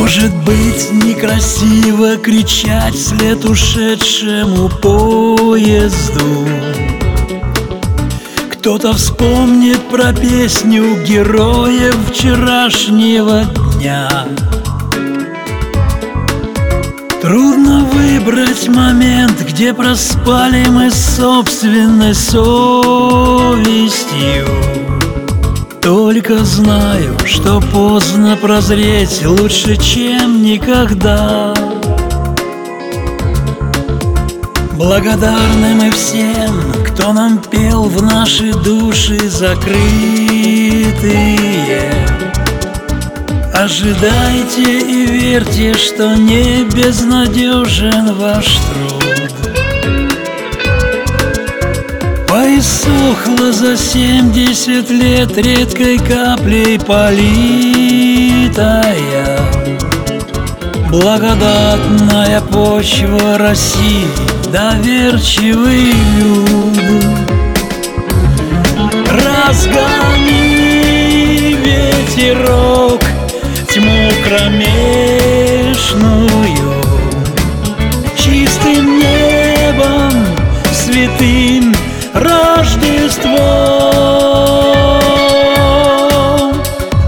Может быть некрасиво кричать вслед ушедшему поезду Кто-то вспомнит про песню героев вчерашнего дня. Трудно выбрать момент, где проспали мы собственной совестью. Только знаю, что поздно прозреть лучше, чем никогда. Благодарны мы всем, кто нам пел в наши души закрытые? Ожидайте и верьте, что не безнадежен ваш труд. Поиссохла за семьдесят лет редкой каплей политая. Благодатная почва России, доверчивый люд Разгони ветерок, тьму кромешную. Чистым небом святым Рождеством.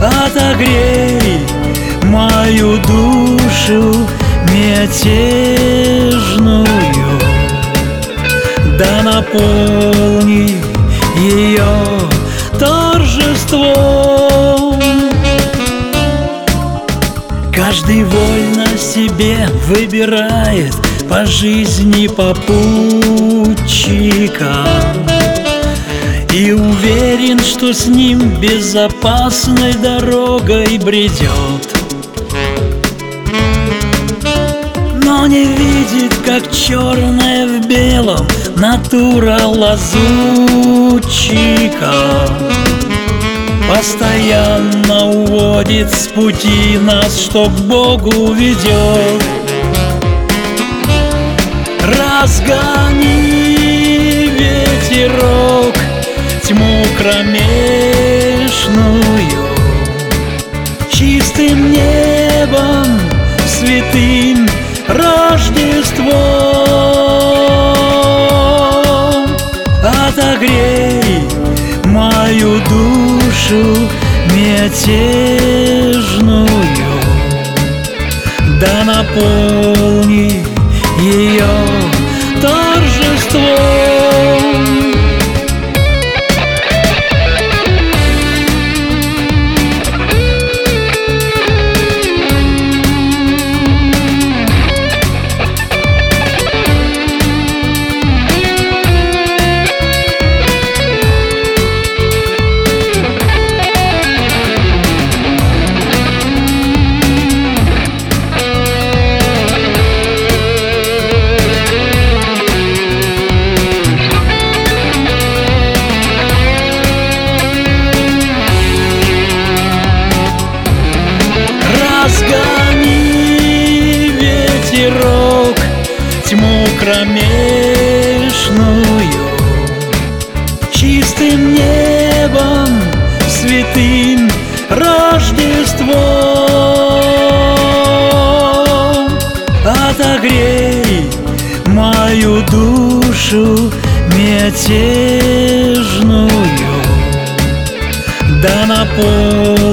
Отогрей мою душу мятежную Да наполни ее торжеством. Каждый вольно себе выбирает по жизни попутчика И уверен, что с ним безопасной дорогой бредет Но не видит, как черное в белом натура лазутчика. Постоянно уводит с пути нас, что к Богу ведет Разгони ветерок, тьму кромешную. Чистым небом, святым Рождеством Отогрей мою душу мятежную. Да наполни ее торжеством кромешную Чистым небом, святым Рождеством. Отогрей мою душу мятежную Да наполни